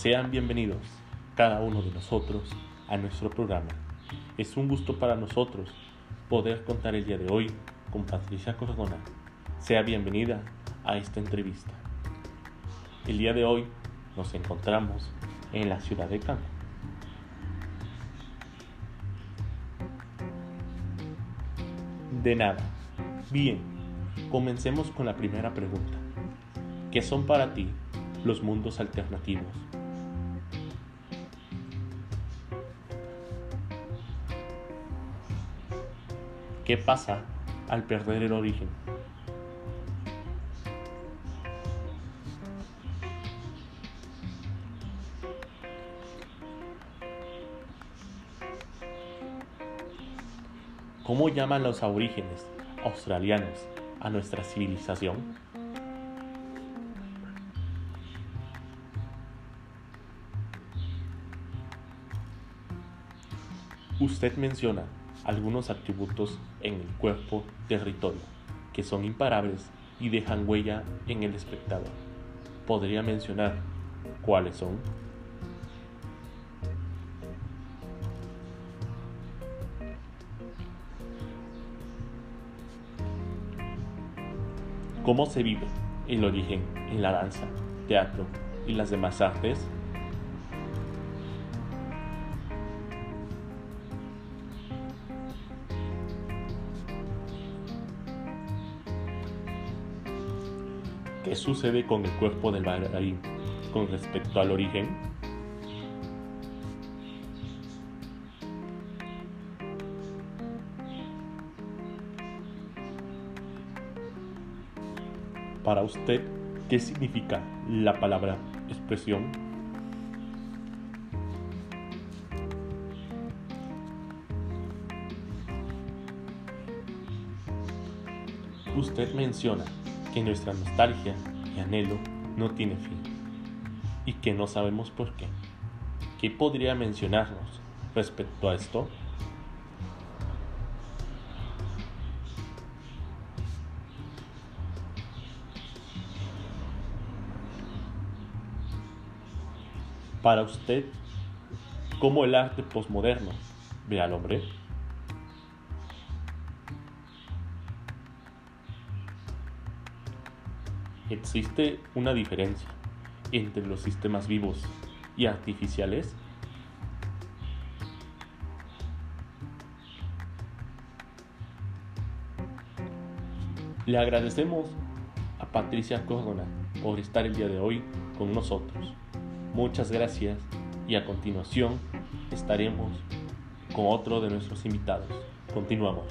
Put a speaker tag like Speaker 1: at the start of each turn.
Speaker 1: Sean bienvenidos cada uno de nosotros a nuestro programa. Es un gusto para nosotros poder contar el día de hoy con Patricia Cordona. Sea bienvenida a esta entrevista. El día de hoy nos encontramos en la ciudad de Cancún. De nada. Bien, comencemos con la primera pregunta. ¿Qué son para ti los mundos alternativos? ¿Qué pasa al perder el origen? ¿Cómo llaman los aborígenes australianos a nuestra civilización? Usted menciona algunos atributos en el cuerpo territorio que son imparables y dejan huella en el espectador. ¿Podría mencionar cuáles son? ¿Cómo se vive el origen en la danza, teatro y las demás artes? ¿Qué sucede con el cuerpo del bailarín con respecto al origen? Para usted, ¿qué significa la palabra expresión? Usted menciona que nuestra nostalgia y anhelo no tiene fin y que no sabemos por qué. ¿Qué podría mencionarnos respecto a esto? Para usted, ¿cómo el arte posmoderno ve al hombre? ¿Existe una diferencia entre los sistemas vivos y artificiales? Le agradecemos a Patricia Córdoba por estar el día de hoy con nosotros. Muchas gracias y a continuación estaremos con otro de nuestros invitados. Continuamos.